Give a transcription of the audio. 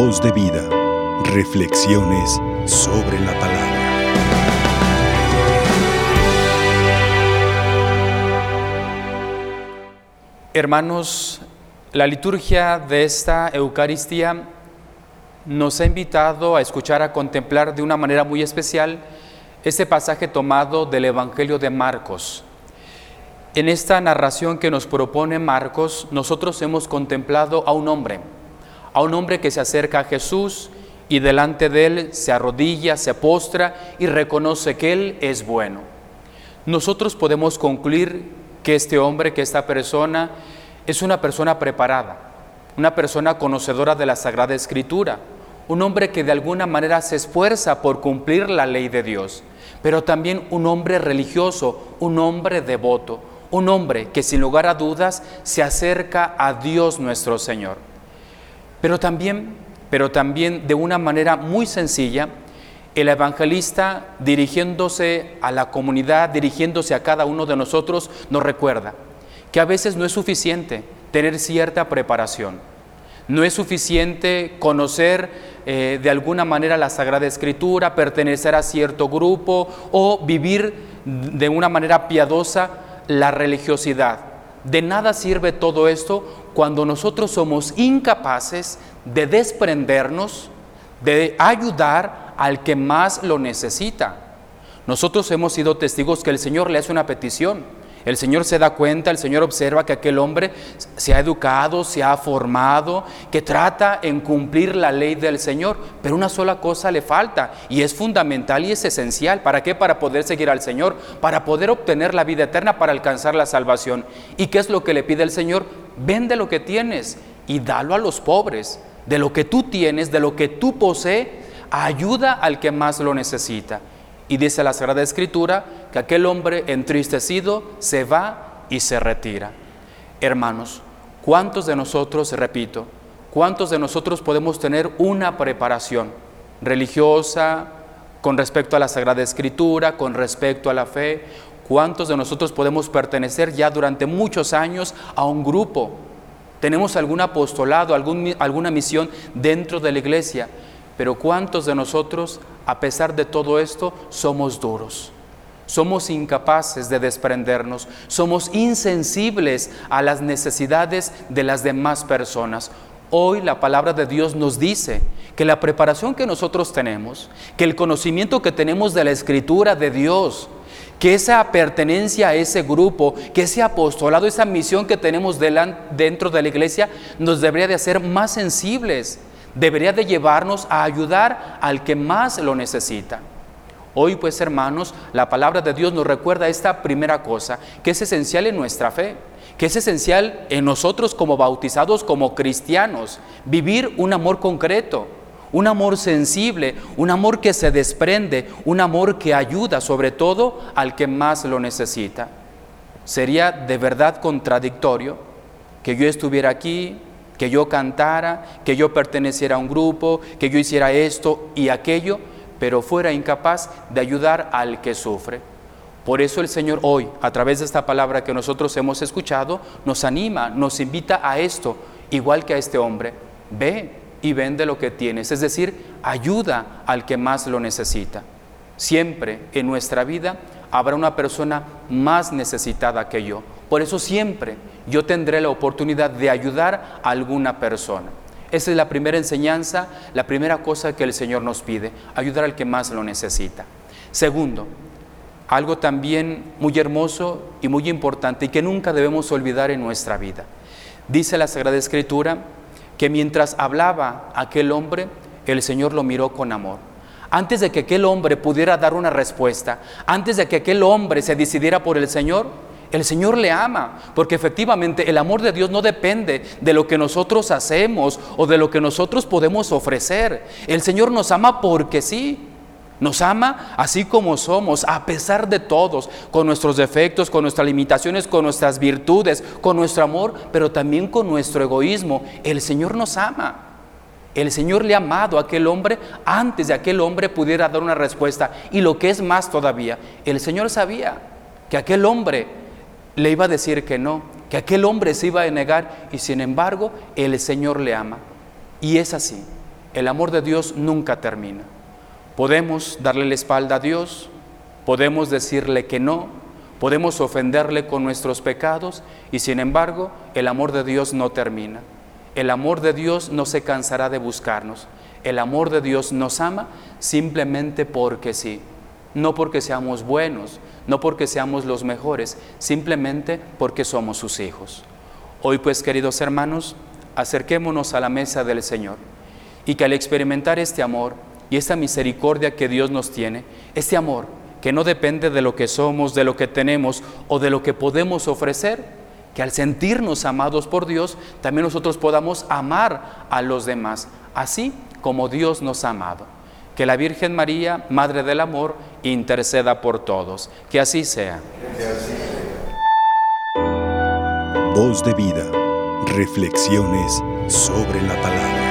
Voz de vida. Reflexiones sobre la palabra. Hermanos, la liturgia de esta Eucaristía nos ha invitado a escuchar, a contemplar de una manera muy especial este pasaje tomado del Evangelio de Marcos. En esta narración que nos propone Marcos, nosotros hemos contemplado a un hombre, a un hombre que se acerca a Jesús y delante de él se arrodilla, se postra y reconoce que él es bueno. Nosotros podemos concluir que este hombre, que esta persona, es una persona preparada, una persona conocedora de la Sagrada Escritura, un hombre que de alguna manera se esfuerza por cumplir la ley de Dios, pero también un hombre religioso, un hombre devoto, un hombre que sin lugar a dudas se acerca a Dios nuestro Señor. Pero también, pero también de una manera muy sencilla, el evangelista dirigiéndose a la comunidad, dirigiéndose a cada uno de nosotros, nos recuerda que a veces no es suficiente tener cierta preparación. No es suficiente conocer eh, de alguna manera la Sagrada Escritura, pertenecer a cierto grupo o vivir de una manera piadosa la religiosidad. De nada sirve todo esto cuando nosotros somos incapaces de desprendernos, de ayudar al que más lo necesita. Nosotros hemos sido testigos que el Señor le hace una petición el Señor se da cuenta, el Señor observa que aquel hombre se ha educado, se ha formado, que trata en cumplir la ley del Señor, pero una sola cosa le falta y es fundamental y es esencial. ¿Para qué? Para poder seguir al Señor, para poder obtener la vida eterna, para alcanzar la salvación. ¿Y qué es lo que le pide el Señor? Vende lo que tienes y dalo a los pobres. De lo que tú tienes, de lo que tú posees, ayuda al que más lo necesita. Y dice la Sagrada Escritura que aquel hombre entristecido se va y se retira. Hermanos, ¿cuántos de nosotros, repito, cuántos de nosotros podemos tener una preparación religiosa con respecto a la Sagrada Escritura, con respecto a la fe? ¿Cuántos de nosotros podemos pertenecer ya durante muchos años a un grupo? ¿Tenemos algún apostolado, alguna misión dentro de la iglesia? Pero ¿cuántos de nosotros, a pesar de todo esto, somos duros? Somos incapaces de desprendernos, somos insensibles a las necesidades de las demás personas. Hoy la palabra de Dios nos dice que la preparación que nosotros tenemos, que el conocimiento que tenemos de la escritura de Dios, que esa pertenencia a ese grupo, que ese apostolado, esa misión que tenemos dentro de la iglesia, nos debería de hacer más sensibles debería de llevarnos a ayudar al que más lo necesita. Hoy pues hermanos, la palabra de Dios nos recuerda esta primera cosa, que es esencial en nuestra fe, que es esencial en nosotros como bautizados, como cristianos, vivir un amor concreto, un amor sensible, un amor que se desprende, un amor que ayuda sobre todo al que más lo necesita. Sería de verdad contradictorio que yo estuviera aquí que yo cantara, que yo perteneciera a un grupo, que yo hiciera esto y aquello, pero fuera incapaz de ayudar al que sufre. Por eso el Señor hoy, a través de esta palabra que nosotros hemos escuchado, nos anima, nos invita a esto, igual que a este hombre. Ve y vende lo que tienes, es decir, ayuda al que más lo necesita. Siempre en nuestra vida habrá una persona más necesitada que yo. Por eso siempre yo tendré la oportunidad de ayudar a alguna persona. Esa es la primera enseñanza, la primera cosa que el Señor nos pide, ayudar al que más lo necesita. Segundo, algo también muy hermoso y muy importante y que nunca debemos olvidar en nuestra vida. Dice la Sagrada Escritura que mientras hablaba aquel hombre, el Señor lo miró con amor. Antes de que aquel hombre pudiera dar una respuesta, antes de que aquel hombre se decidiera por el Señor, el Señor le ama, porque efectivamente el amor de Dios no depende de lo que nosotros hacemos o de lo que nosotros podemos ofrecer. El Señor nos ama porque sí. Nos ama así como somos, a pesar de todos, con nuestros defectos, con nuestras limitaciones, con nuestras virtudes, con nuestro amor, pero también con nuestro egoísmo. El Señor nos ama. El Señor le ha amado a aquel hombre antes de aquel hombre pudiera dar una respuesta. Y lo que es más todavía, el Señor sabía que aquel hombre le iba a decir que no, que aquel hombre se iba a negar y sin embargo el Señor le ama. Y es así. El amor de Dios nunca termina. Podemos darle la espalda a Dios, podemos decirle que no, podemos ofenderle con nuestros pecados y sin embargo el amor de Dios no termina. El amor de Dios no se cansará de buscarnos. El amor de Dios nos ama simplemente porque sí. No porque seamos buenos, no porque seamos los mejores, simplemente porque somos sus hijos. Hoy pues, queridos hermanos, acerquémonos a la mesa del Señor y que al experimentar este amor y esta misericordia que Dios nos tiene, este amor que no depende de lo que somos, de lo que tenemos o de lo que podemos ofrecer, que al sentirnos amados por Dios, también nosotros podamos amar a los demás, así como Dios nos ha amado. Que la Virgen María, Madre del Amor, interceda por todos. Que así sea. Voz de vida. Reflexiones sobre la palabra.